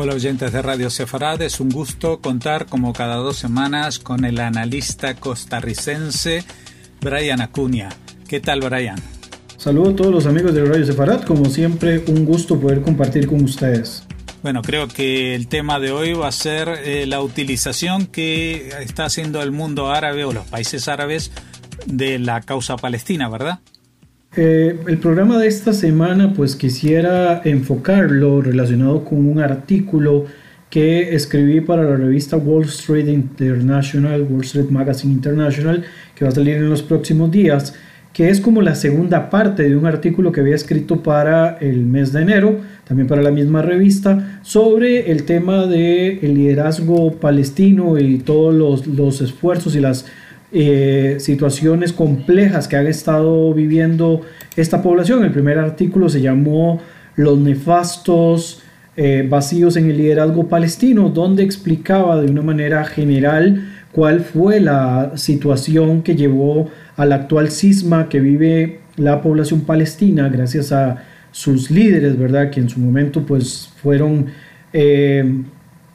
Hola oyentes de Radio Sefarad, es un gusto contar como cada dos semanas con el analista costarricense Brian Acuña. ¿Qué tal Brian? Saludos a todos los amigos de Radio Sefarad, como siempre un gusto poder compartir con ustedes. Bueno, creo que el tema de hoy va a ser eh, la utilización que está haciendo el mundo árabe o los países árabes de la causa palestina, ¿verdad? Eh, el programa de esta semana pues quisiera enfocarlo relacionado con un artículo que escribí para la revista Wall Street International, Wall Street Magazine International, que va a salir en los próximos días, que es como la segunda parte de un artículo que había escrito para el mes de enero, también para la misma revista, sobre el tema del el liderazgo palestino y todos los, los esfuerzos y las eh, situaciones complejas que ha estado viviendo esta población. El primer artículo se llamó Los nefastos eh, vacíos en el liderazgo palestino, donde explicaba de una manera general cuál fue la situación que llevó al actual cisma que vive la población palestina gracias a sus líderes, ¿verdad? Que en su momento pues fueron eh,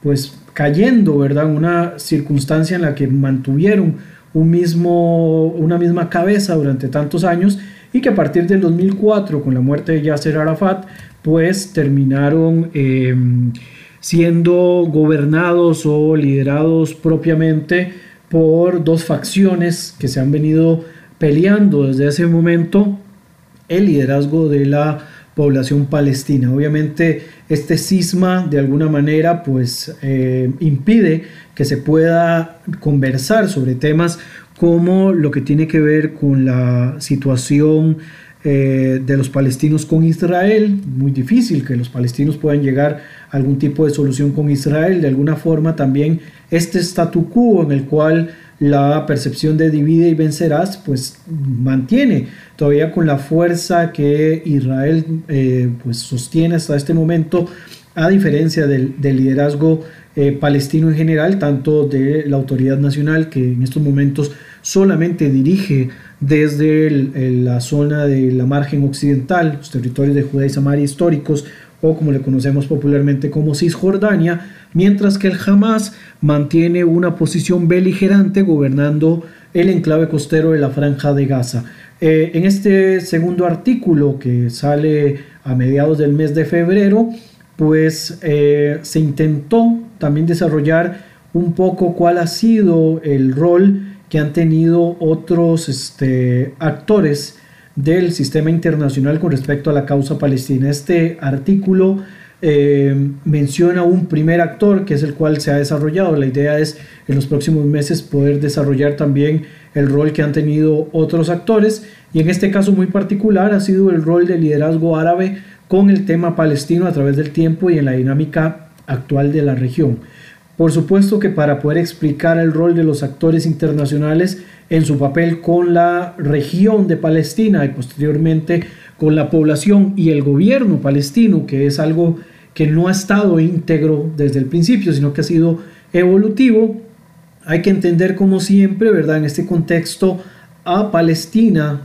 pues cayendo, ¿verdad? Una circunstancia en la que mantuvieron un mismo, una misma cabeza durante tantos años y que a partir del 2004 con la muerte de Yasser Arafat pues terminaron em, siendo gobernados o liderados propiamente por dos facciones que se han venido peleando desde ese momento el liderazgo de la población palestina. Obviamente este cisma de alguna manera pues eh, impide que se pueda conversar sobre temas como lo que tiene que ver con la situación eh, de los palestinos con Israel, muy difícil que los palestinos puedan llegar a algún tipo de solución con Israel, de alguna forma también este statu quo en el cual la percepción de divide y vencerás, pues mantiene. Todavía con la fuerza que Israel eh, pues sostiene hasta este momento, a diferencia del, liderazgo eh, palestino en general, tanto de la autoridad nacional que en estos momentos solamente dirige desde la zona de la margen occidental, los territorios de Judea y Samaria históricos, o como le conocemos popularmente como Cisjordania, mientras que el Hamas mantiene una posición beligerante gobernando el enclave costero de la franja de Gaza. Eh, en este segundo artículo que sale a mediados del mes de febrero, pues eh, se intentó también desarrollar un poco cuál ha sido el rol que han tenido otros este, actores del sistema internacional con respecto a la causa palestina. Este artículo eh, menciona un primer actor que es el cual se ha desarrollado. La idea es en los próximos meses poder desarrollar también el rol que han tenido otros actores y en este caso muy particular ha sido el rol del liderazgo árabe con el tema palestino a través del tiempo y en la dinámica actual de la región. Por supuesto que para poder explicar el rol de los actores internacionales en su papel con la región de Palestina y posteriormente con la población y el gobierno palestino, que es algo que no ha estado íntegro desde el principio, sino que ha sido evolutivo. Hay que entender como siempre, ¿verdad? En este contexto a Palestina,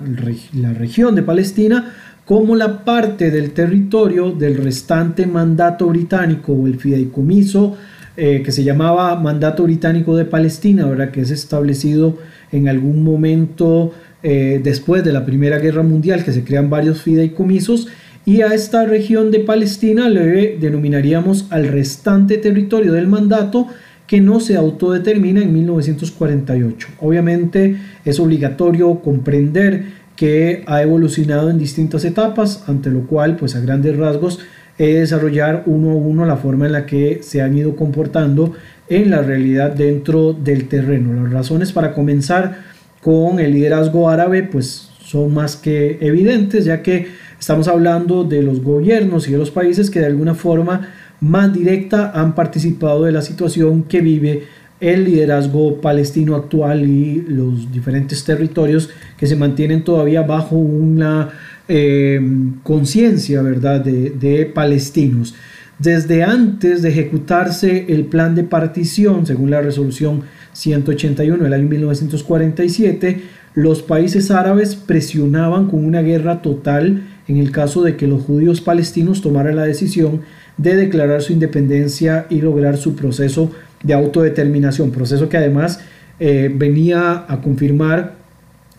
la región de Palestina, como la parte del territorio del restante mandato británico o el fideicomiso eh, que se llamaba Mandato Británico de Palestina, ¿verdad? que es establecido en algún momento eh, después de la Primera Guerra Mundial, que se crean varios fideicomisos y a esta región de Palestina le denominaríamos al restante territorio del mandato que no se autodetermina en 1948. Obviamente es obligatorio comprender que ha evolucionado en distintas etapas, ante lo cual, pues a grandes rasgos, he desarrollar uno a uno la forma en la que se han ido comportando en la realidad dentro del terreno. Las razones para comenzar con el liderazgo árabe, pues son más que evidentes, ya que Estamos hablando de los gobiernos y de los países que de alguna forma más directa han participado de la situación que vive el liderazgo palestino actual y los diferentes territorios que se mantienen todavía bajo una eh, conciencia verdad de, palestinos. Desde antes de ejecutarse el plan de partición, según la resolución 181 del año 1947, los países árabes presionaban con una guerra total en el caso de que los judíos palestinos tomaran la decisión de declarar su independencia y lograr su proceso de autodeterminación, proceso que además eh, venía a confirmar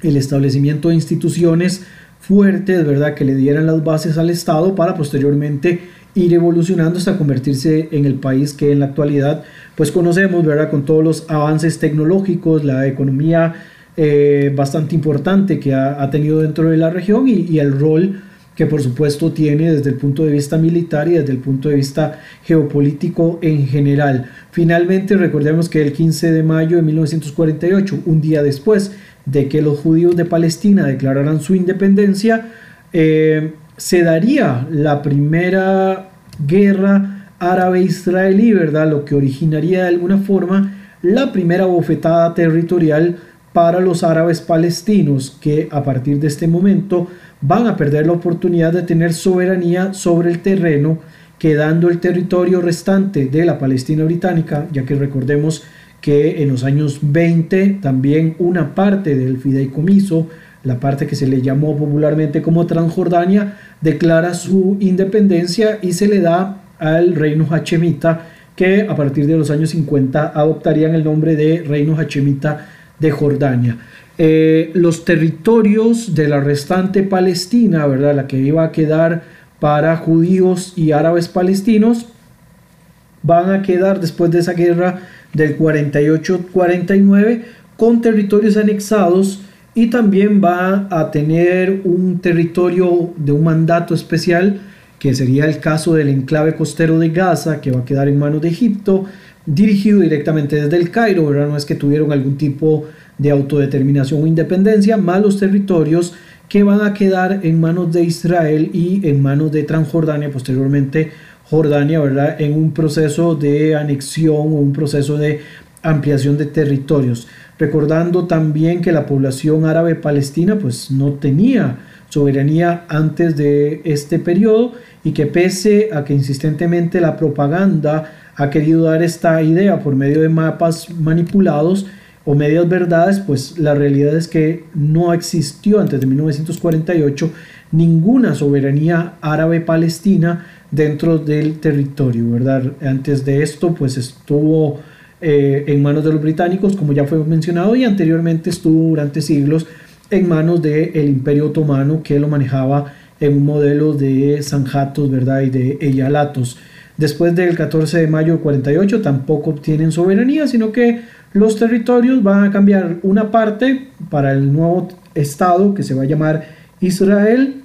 el establecimiento de instituciones fuertes, ¿verdad?, que le dieran las bases al Estado para posteriormente ir evolucionando hasta convertirse en el país que en la actualidad pues conocemos, ¿verdad? Con todos los avances tecnológicos, la economía eh, bastante importante que ha, tenido dentro de la región y, y, el rol que por supuesto tiene desde el punto de vista militar y desde el punto de vista geopolítico en general. Finalmente recordemos que el 15 de mayo de 1948, un día después de que los judíos de Palestina declararan su independencia, eh, se daría la primera guerra árabe-israelí, ¿verdad? Lo que originaría de alguna forma la primera bofetada territorial para los árabes palestinos que a partir de este momento van a perder la oportunidad de tener soberanía sobre el terreno, quedando el territorio restante de la Palestina británica, ya que recordemos que en los años 20 también una parte del fideicomiso, la parte que se le llamó popularmente como Transjordania, declara su independencia y se le da al reino hachemita, que a partir de los años 50 adoptarían el nombre de reino hachemita de Jordania. Eh, los territorios de la restante Palestina, ¿verdad? la que iba a quedar para judíos y árabes palestinos, van a quedar después de esa guerra del 48-49 con territorios anexados y también va a tener un territorio de un mandato especial que sería el caso del enclave costero de Gaza que va a quedar en manos de Egipto dirigido directamente desde el Cairo, ¿verdad? no es que tuvieron algún tipo de autodeterminación o independencia, más los territorios que van a quedar en manos de Israel y en manos de Transjordania posteriormente Jordania, ¿verdad? En un proceso de anexión o un proceso de ampliación de territorios. Recordando también que la población árabe palestina pues no tenía soberanía antes de este periodo y que pese a que insistentemente la propaganda ha querido dar esta idea por medio de mapas manipulados o medias verdades, pues la realidad es que no existió antes de 1948 ninguna soberanía árabe palestina dentro del territorio, ¿verdad? Antes de esto, pues estuvo eh, en manos de los británicos, como ya fue mencionado, y anteriormente estuvo durante siglos en manos del Imperio Otomano, que lo manejaba en un modelo de sanjatos, ¿verdad? Y de eyalatos. Después del 14 de mayo del 48 tampoco obtienen soberanía, sino que los territorios van a cambiar una parte para el nuevo estado que se va a llamar Israel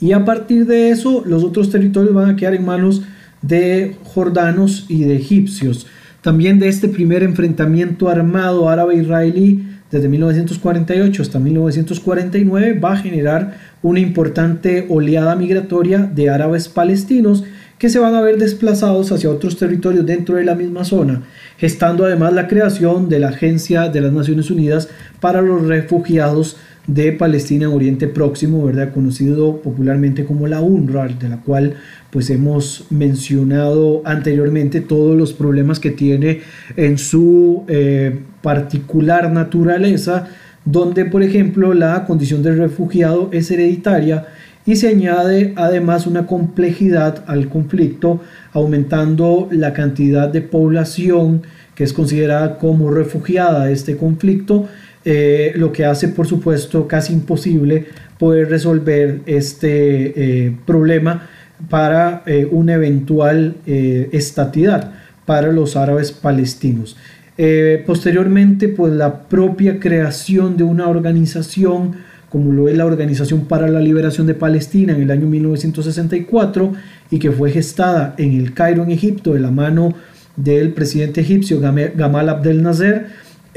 y a partir de eso, los otros territorios van a quedar en manos de jordanos y de egipcios. También de este primer enfrentamiento armado árabe-israelí desde 1948 hasta 1949 va a generar una importante oleada migratoria de árabes palestinos que se van a ver desplazados hacia otros territorios dentro de la misma zona, gestando además la creación de la Agencia de las Naciones Unidas para los Refugiados de Palestina en Oriente Próximo, ¿verdad? conocido popularmente como la UNRWA, de la cual pues hemos mencionado anteriormente todos los problemas que tiene en su eh, particular naturaleza, donde por ejemplo la condición del refugiado es hereditaria y se añade además una complejidad al conflicto, aumentando la cantidad de población que es considerada como refugiada de este conflicto, eh, lo que hace por supuesto casi imposible poder resolver este eh, problema para eh, una eventual estatidad para los árabes palestinos. posteriormente, pues la propia creación de una organización como lo es la Organización para la Liberación de Palestina en el año 1964 y que fue gestada en el Cairo, en Egipto, de la mano del presidente egipcio Gamal Abdel Nasser,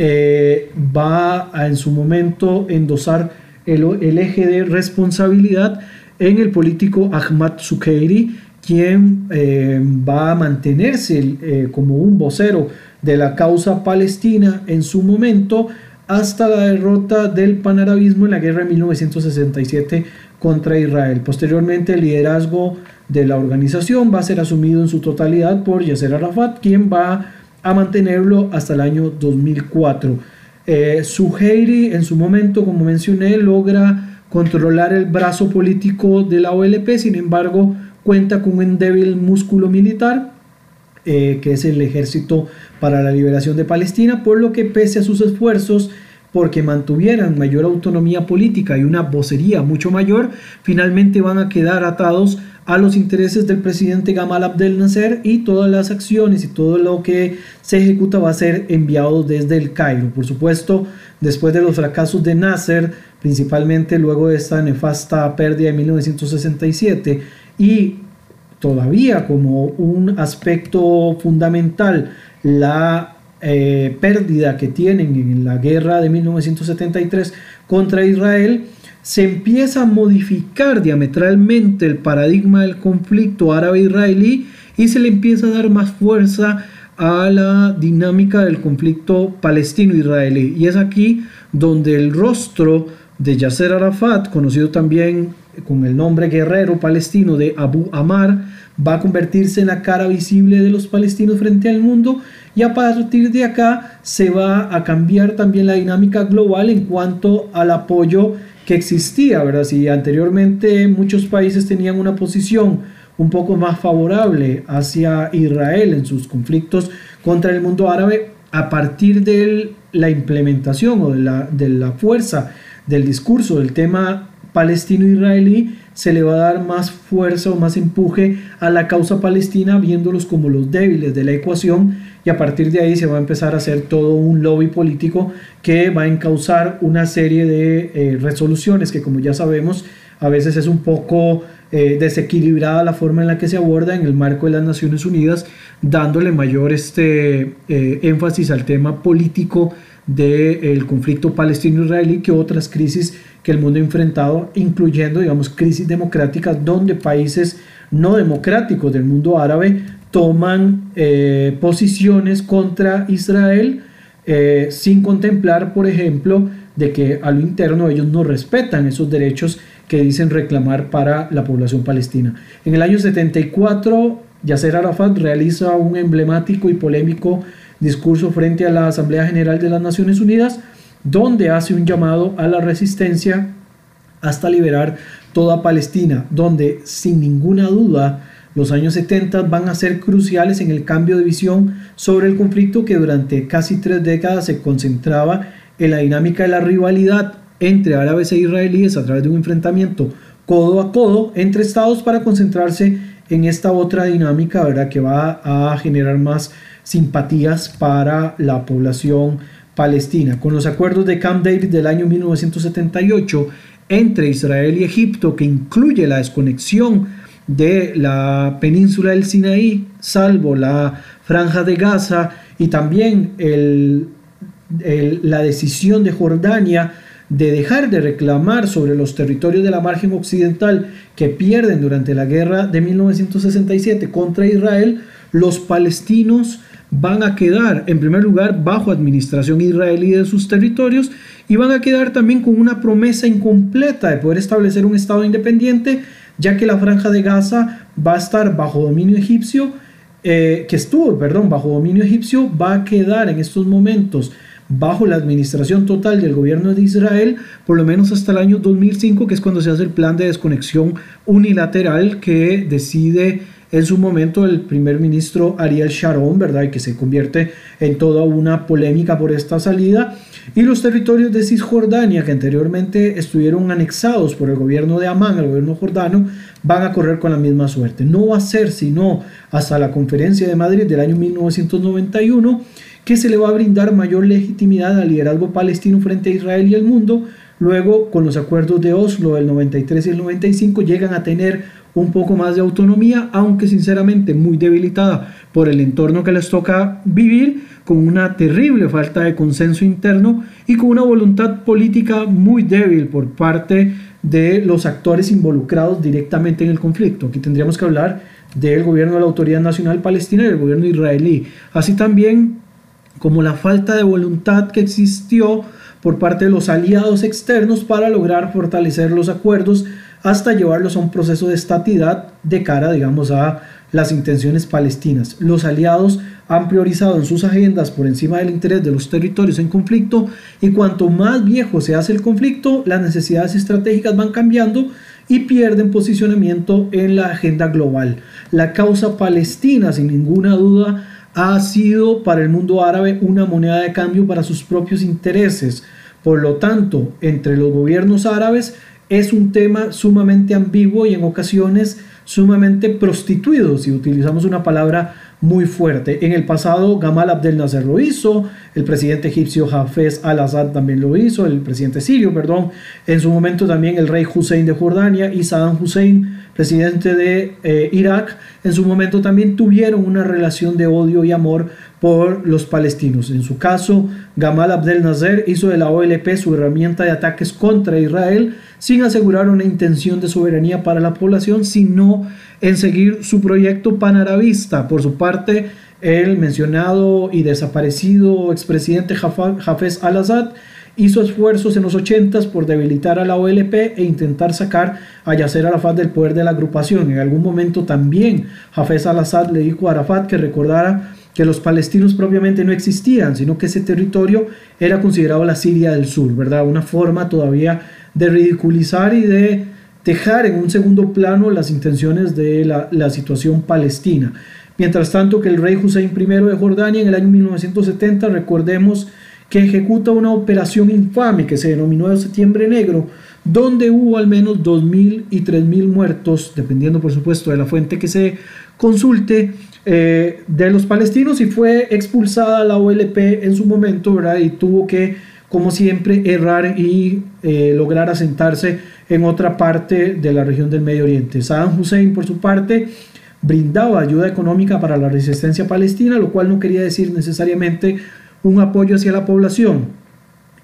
eh, va a en su momento endosar el, eje de responsabilidad en el político Ahmad Zukeiri, quien eh, va a mantenerse eh, como un vocero de la causa palestina en su momento hasta la derrota del panarabismo en la guerra de 1967 contra Israel. Posteriormente el liderazgo de la organización va a ser asumido en su totalidad por Yasser Arafat, quien va a a mantenerlo hasta el año 2004. Eh, Suheiri en su momento, como mencioné, logra controlar el brazo político de la OLP, sin embargo cuenta con un débil músculo militar, eh, que es el Ejército para la Liberación de Palestina, por lo que pese a sus esfuerzos, porque mantuvieran mayor autonomía política y una vocería mucho mayor, finalmente van a quedar atados a los intereses del presidente Gamal Abdel Nasser y todas las acciones y todo lo que se ejecuta va a ser enviado desde el Cairo. Por supuesto, después de los fracasos de Nasser, principalmente luego de esta nefasta pérdida de 1967 y todavía como un aspecto fundamental la eh, pérdida que tienen en la guerra de 1973 contra Israel, se empieza a modificar diametralmente el paradigma del conflicto árabe-israelí y se le empieza a dar más fuerza a la dinámica del conflicto palestino-israelí. Y es aquí donde el rostro de Yasser Arafat, conocido también con el nombre guerrero palestino de Abu Amar, va a convertirse en la cara visible de los palestinos frente al mundo y a partir de acá se va a cambiar también la dinámica global en cuanto al apoyo que existía, ¿verdad? Si anteriormente muchos países tenían una posición un poco más favorable hacia Israel en sus conflictos contra el mundo árabe, a partir de la implementación o de la, de la fuerza del discurso del tema palestino-israelí, se le va a dar más fuerza o más empuje a la causa palestina viéndolos como los débiles de la ecuación y a partir de ahí se va a empezar a hacer todo un lobby político que va a encauzar una serie de eh, resoluciones que como ya sabemos a veces es un poco eh, desequilibrada la forma en la que se aborda en el marco de las Naciones Unidas, dándole mayor este, eh, énfasis al tema político del conflicto palestino-israelí que otras crisis que el mundo ha enfrentado, incluyendo, digamos, crisis democráticas donde países no democráticos del mundo árabe toman eh, posiciones contra Israel eh, sin contemplar, por ejemplo, de que a lo interno ellos no respetan esos derechos que dicen reclamar para la población palestina. En el año 74, Yasser Arafat realiza un emblemático y polémico discurso frente a la Asamblea General de las Naciones Unidas, donde hace un llamado a la resistencia hasta liberar toda Palestina, donde sin ninguna duda los años 70 van a ser cruciales en el cambio de visión sobre el conflicto que durante casi tres décadas se concentraba en la dinámica de la rivalidad entre árabes e israelíes a través de un enfrentamiento codo a codo entre estados para concentrarse en esta otra dinámica ¿verdad? que va a generar más simpatías para la población palestina. Con los acuerdos de Camp David del año 1978 entre Israel y Egipto, que incluye la desconexión de la península del Sinaí, salvo la franja de Gaza, y también la decisión de Jordania de dejar de reclamar sobre los territorios de la margen occidental que pierden durante la guerra de 1967 contra Israel, los palestinos van a quedar en primer lugar bajo administración israelí de sus territorios y van a quedar también con una promesa incompleta de poder establecer un Estado independiente, ya que la franja de Gaza va a estar bajo dominio egipcio, eh, que estuvo, perdón, bajo dominio egipcio, va a quedar en estos momentos bajo la administración total del gobierno de Israel, por lo menos hasta el año 2005, que es cuando se hace el plan de desconexión unilateral que decide en su momento el primer ministro Ariel Sharon, ¿verdad? Y que se convierte en toda una polémica por esta salida. Y los territorios de Cisjordania, que anteriormente estuvieron anexados por el gobierno de Amán, el gobierno jordano, van a correr con la misma suerte. No va a ser sino hasta la conferencia de Madrid del año 1991 que se le va a brindar mayor legitimidad al liderazgo palestino frente a Israel y el mundo. Luego, con los acuerdos de Oslo del 93 y el 95, llegan a tener un poco más de autonomía, aunque sinceramente muy debilitada por el entorno que les toca vivir, con una terrible falta de consenso interno y con una voluntad política muy débil por parte de los actores involucrados directamente en el conflicto. Aquí tendríamos que hablar del gobierno de la Autoridad Nacional Palestina y del gobierno israelí, así también como la falta de voluntad que existió por parte de los aliados externos para lograr fortalecer los acuerdos hasta llevarlos a un proceso de estatidad de cara, digamos, a las intenciones palestinas. Los aliados han priorizado en sus agendas por encima del interés de los territorios en conflicto y cuanto más viejo se hace el conflicto, las necesidades estratégicas van cambiando y pierden posicionamiento en la agenda global. La causa palestina, sin ninguna duda, ha sido para el mundo árabe una moneda de cambio para sus propios intereses. Por lo tanto, entre los gobiernos árabes es un tema sumamente ambiguo y en ocasiones sumamente prostituido, si utilizamos una palabra muy fuerte. En el pasado Gamal Abdel Nasser lo hizo, el presidente egipcio Hafez al-Assad también lo hizo, el presidente sirio, perdón, en su momento también el rey Hussein de Jordania y Saddam Hussein, presidente de eh, Irak, en su momento también tuvieron una relación de odio y amor por los palestinos. En su caso, Gamal Abdel Nasser hizo de la OLP su herramienta de ataques contra Israel sin asegurar una intención de soberanía para la población, sino en seguir su proyecto panarabista. Por su parte, el mencionado y desaparecido expresidente Hafez al-Assad hizo esfuerzos en los 80 por debilitar a la OLP e intentar sacar a Yasser Arafat del poder de la agrupación. En algún momento también Hafez al-Assad le dijo a Arafat que recordara que los palestinos propiamente no existían, sino que ese territorio era considerado la Siria del Sur, ¿verdad? Una forma todavía de ridiculizar y de dejar en un segundo plano las intenciones de la, situación palestina. Mientras tanto que el rey Hussein I de Jordania en el año 1970, recordemos que ejecuta una operación infame que se denominó el Septiembre Negro, donde hubo al menos 2.000 y 3.000 muertos, dependiendo por supuesto de la fuente que se consulte, eh, de los palestinos y fue expulsada la OLP en su momento, ¿verdad? Y tuvo que, como siempre, errar y eh, lograr asentarse en otra parte de la región del Medio Oriente. Saddam Hussein, por su parte, brindaba ayuda económica para la resistencia palestina, lo cual no quería decir necesariamente un apoyo hacia la población.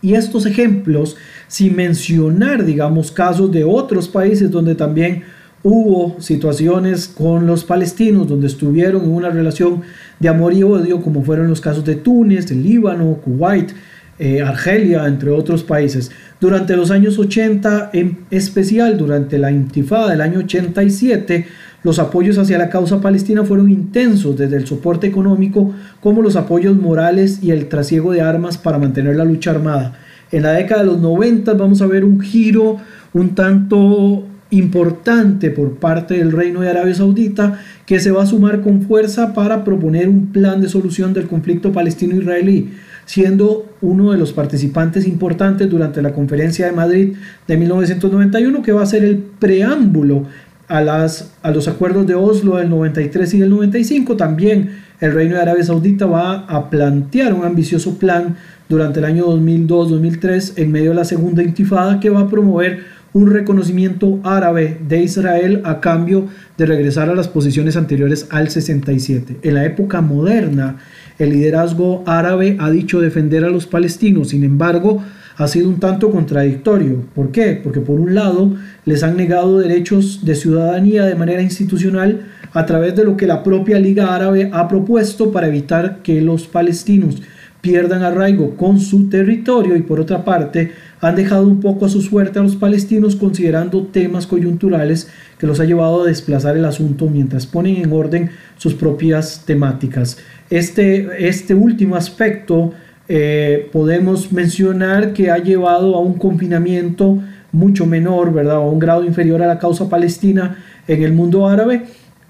Y estos ejemplos, sin mencionar, digamos, casos de otros países donde también hubo situaciones con los palestinos, donde estuvieron en una relación de amor y odio, como fueron los casos de Túnez, el Líbano, Kuwait, eh, Argelia, entre otros países. Durante los años 80, en especial durante la intifada del año 87, los apoyos hacia la causa palestina fueron intensos, desde el soporte económico como los apoyos morales y el trasiego de armas para mantener la lucha armada. En la década de los 90 vamos a ver un giro un tanto importante por parte del Reino de Arabia Saudita que se va a sumar con fuerza para proponer un plan de solución del conflicto palestino-israelí siendo uno de los participantes importantes durante la conferencia de Madrid de 1991, que va a ser el preámbulo a, las, a los acuerdos de Oslo del 93 y del 95. También el Reino de Arabia Saudita va a plantear un ambicioso plan durante el año 2002-2003 en medio de la segunda intifada que va a promover un reconocimiento árabe de Israel a cambio de regresar a las posiciones anteriores al 67. En la época moderna, el liderazgo árabe ha dicho defender a los palestinos, sin embargo, ha sido un tanto contradictorio. ¿Por qué? Porque por un lado les han negado derechos de ciudadanía de manera institucional a través de lo que la propia Liga Árabe ha propuesto para evitar que los palestinos pierdan arraigo con su territorio y por otra parte han dejado un poco a su suerte a los palestinos considerando temas coyunturales que los ha llevado a desplazar el asunto mientras ponen en orden sus propias temáticas. Este, este último aspecto eh, podemos mencionar que ha llevado a un confinamiento mucho menor, ¿verdad? O un grado inferior a la causa palestina en el mundo árabe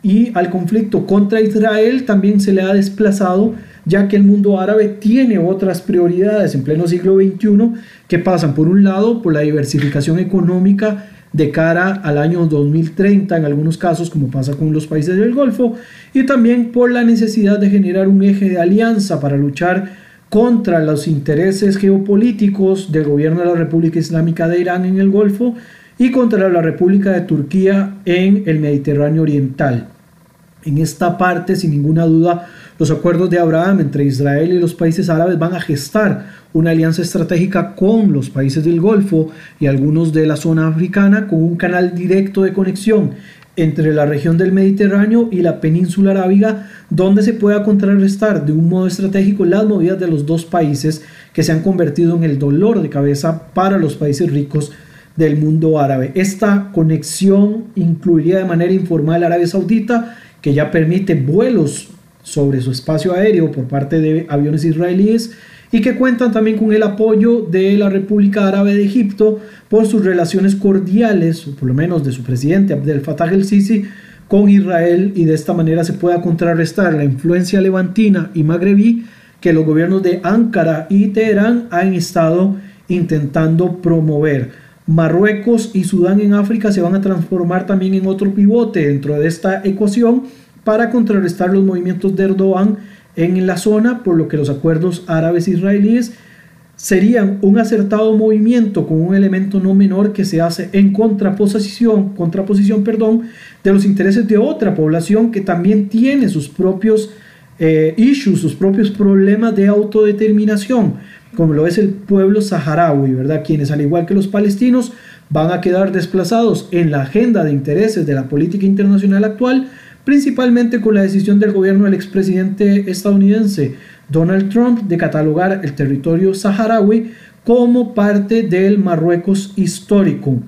y al conflicto contra Israel también se le ha desplazado ya que el mundo árabe tiene otras prioridades en pleno siglo XXI que pasan por un lado por la diversificación económica de cara al año 2030 en algunos casos como pasa con los países del Golfo y también por la necesidad de generar un eje de alianza para luchar contra los intereses geopolíticos del gobierno de la República Islámica de Irán en el Golfo y contra la República de Turquía en el Mediterráneo Oriental. En esta parte, sin ninguna duda, los acuerdos de Abraham entre Israel y los países árabes van a gestar una alianza estratégica con los países del Golfo y algunos de la zona africana con un canal directo de conexión entre la región del Mediterráneo y la península arábiga, donde se pueda contrarrestar de un modo estratégico las movidas de los dos países que se han convertido en el dolor de cabeza para los países ricos del mundo árabe. Esta conexión incluiría de manera informal a Arabia Saudita, que ya permite vuelos sobre su espacio aéreo por parte de aviones israelíes y que cuentan también con el apoyo de la República Árabe de Egipto por sus relaciones cordiales, o por lo menos de su presidente Abdel Fattah el-Sisi, con Israel y de esta manera se pueda contrarrestar la influencia levantina y magrebí que los gobiernos de Ankara y Teherán han estado intentando promover. Marruecos y Sudán en África se van a transformar también en otro pivote dentro de esta ecuación para contrarrestar los movimientos de Erdogan en la zona, por lo que los acuerdos árabes israelíes serían un acertado movimiento con un elemento no menor que se hace en contraposición, perdón, de los intereses de otra población que también tiene sus propios eh, issues, sus propios problemas de autodeterminación, como lo es el pueblo saharaui, ¿verdad? Quienes, al igual que los palestinos, van a quedar desplazados en la agenda de intereses de la política internacional actual, principalmente con la decisión del gobierno del expresidente estadounidense Donald Trump de catalogar el territorio saharaui como parte del Marruecos histórico.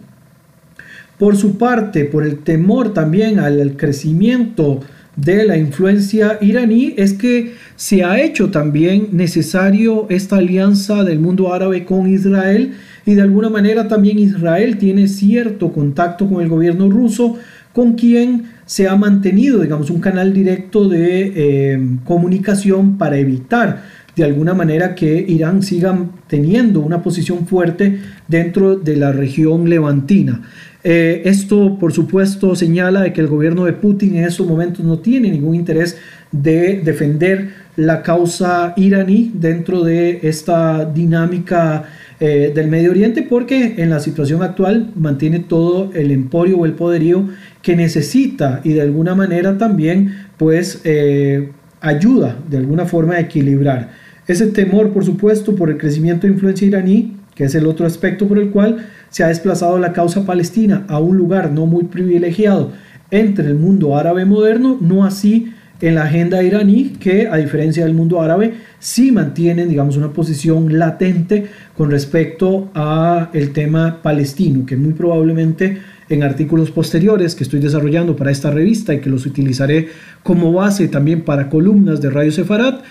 Por su parte, por el temor también al crecimiento de la influencia iraní, es que se ha hecho también necesario esta alianza del mundo árabe con Israel y de alguna manera también Israel tiene cierto contacto con el gobierno ruso, con quien se ha mantenido, digamos, un canal directo de eh, comunicación para evitar de alguna manera que Irán siga teniendo una posición fuerte dentro de la región levantina. Eh, esto, por supuesto, señala de que el gobierno de Putin en estos momentos no tiene ningún interés de defender la causa iraní dentro de esta dinámica eh, del Medio Oriente porque en la situación actual mantiene todo el emporio o el poderío que necesita y de alguna manera también pues eh, ayuda de alguna forma a equilibrar. Ese temor por supuesto por el crecimiento de influencia iraní, que es el otro aspecto por el cual se ha desplazado la causa palestina a un lugar no muy privilegiado entre el mundo árabe moderno, no así en la agenda iraní, que a diferencia del mundo árabe, sí mantienen, digamos, una posición latente con respecto a el tema palestino, que muy probablemente en artículos posteriores que estoy desarrollando para esta revista y que los utilizaré como base también para columnas de Radio Sefarat,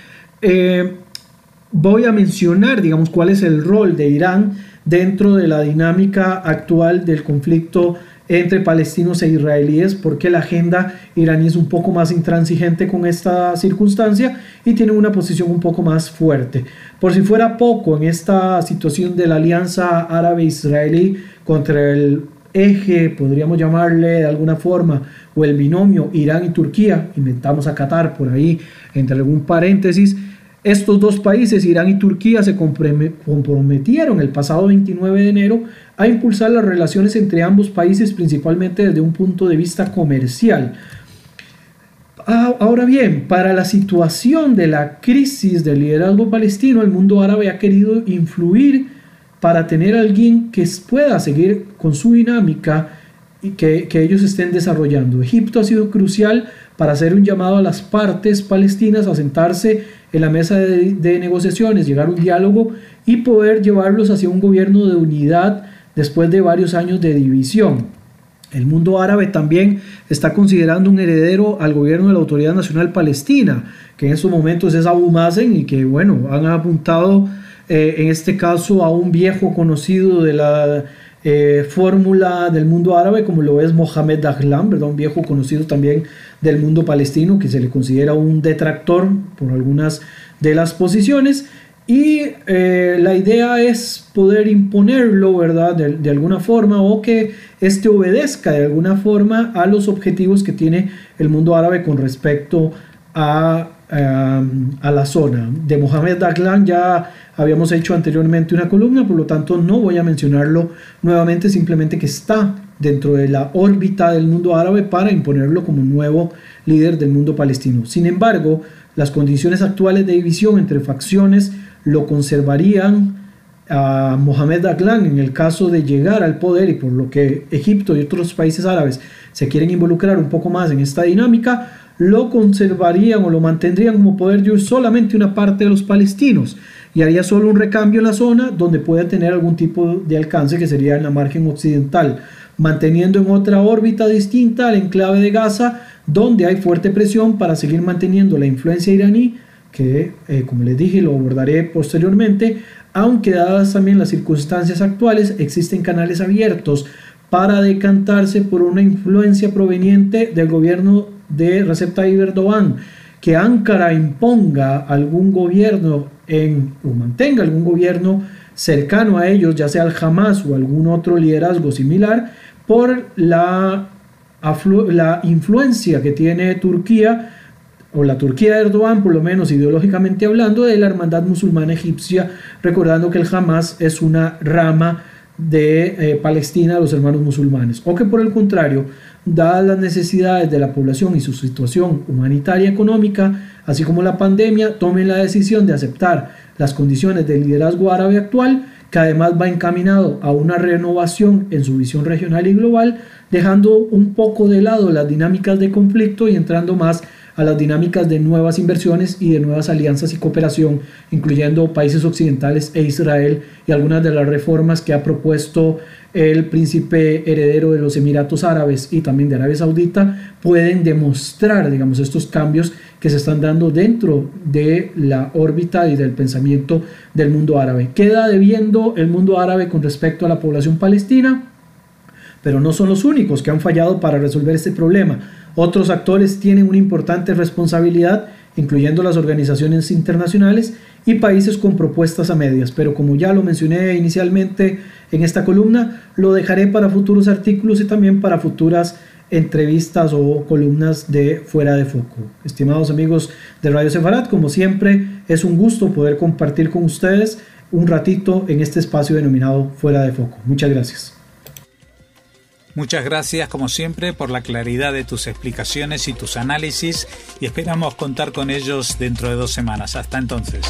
eh, voy a mencionar, digamos, cuál es el rol de Irán dentro de la dinámica actual del conflicto entre palestinos e israelíes, porque la agenda iraní es un poco más intransigente con esta circunstancia y tiene una posición un poco más fuerte. Por si fuera poco, en esta situación de la alianza árabe-israelí contra el eje, podríamos llamarle de alguna forma, o el binomio Irán y Turquía, inventamos a Qatar por ahí, entre algún paréntesis, estos dos países, Irán y Turquía, se comprometieron el pasado 29 de enero a impulsar las relaciones entre ambos países, principalmente desde un punto de vista comercial. Ah, ahora bien, para la situación de la crisis del liderazgo palestino, el mundo árabe ha querido influir para tener alguien que pueda seguir con su dinámica y que, que ellos estén desarrollando. Egipto ha sido crucial para hacer un llamado a las partes palestinas a sentarse en la mesa de, negociaciones, llegar a un diálogo y poder llevarlos hacia un gobierno de unidad después de varios años de división. El mundo árabe también está considerando un heredero al gobierno de la Autoridad Nacional Palestina, que en estos momentos es Abu Mazen y que, bueno, han apuntado eh, en este caso a un viejo conocido de la eh, fórmula del mundo árabe, como lo es Mohamed Dahlan, ¿verdad? un viejo conocido también del mundo palestino, que se le considera un detractor por algunas de las posiciones. Y eh, la idea es poder imponerlo, ¿verdad? De, alguna forma, o que éste obedezca de alguna forma a los objetivos que tiene el mundo árabe con respecto a, a la zona. De Mohamed Daglan ya habíamos hecho anteriormente una columna, por lo tanto no voy a mencionarlo nuevamente, simplemente que está dentro de la órbita del mundo árabe para imponerlo como nuevo líder del mundo palestino. Sin embargo, las condiciones actuales de división entre facciones lo conservarían a Mohamed Daglan en el caso de llegar al poder y por lo que Egipto y otros países árabes se quieren involucrar un poco más en esta dinámica, lo conservarían o lo mantendrían como poder de solamente una parte de los palestinos y haría solo un recambio en la zona donde pueda tener algún tipo de alcance que sería en la margen occidental, manteniendo en otra órbita distinta al enclave de Gaza, donde hay fuerte presión para seguir manteniendo la influencia iraní, que eh, como les dije lo abordaré posteriormente, aunque dadas también las circunstancias actuales, existen canales abiertos para decantarse por una influencia proveniente del gobierno de Recep Tayyip Erdogan, que Ankara imponga algún gobierno en, o mantenga algún gobierno cercano a ellos, ya sea el Hamas o algún otro liderazgo similar, por la, la influencia que tiene Turquía o la Turquía de Erdogan, por lo menos ideológicamente hablando, de la hermandad musulmana egipcia, recordando que el Hamas es una rama de eh, Palestina, los hermanos musulmanes, o que por el contrario, dadas las necesidades de la población y su situación humanitaria y económica, así como la pandemia, tomen la decisión de aceptar las condiciones del liderazgo árabe actual, que además va encaminado a una renovación en su visión regional y global, dejando un poco de lado las dinámicas de conflicto y entrando más a las dinámicas de nuevas inversiones y de nuevas alianzas y cooperación, incluyendo países occidentales e Israel y algunas de las reformas que ha propuesto el príncipe heredero de los Emiratos Árabes y también de Arabia Saudita pueden demostrar, digamos, estos cambios que se están dando dentro de la órbita y del pensamiento del mundo árabe. Queda debiendo el mundo árabe con respecto a la población palestina, pero no son los únicos que han fallado para resolver este problema. Otros actores tienen una importante responsabilidad, incluyendo las organizaciones internacionales y países con propuestas a medias, pero como ya lo mencioné inicialmente en esta columna, lo dejaré para futuros artículos y también para futuras entrevistas o columnas de Fuera de Foco. Estimados amigos de Radio Sefarat, como siempre, es un gusto poder compartir con ustedes un ratito en este espacio denominado Fuera de Foco. Muchas gracias. Muchas gracias como siempre por la claridad de tus explicaciones y tus análisis y esperamos contar con ellos dentro de dos semanas. Hasta entonces.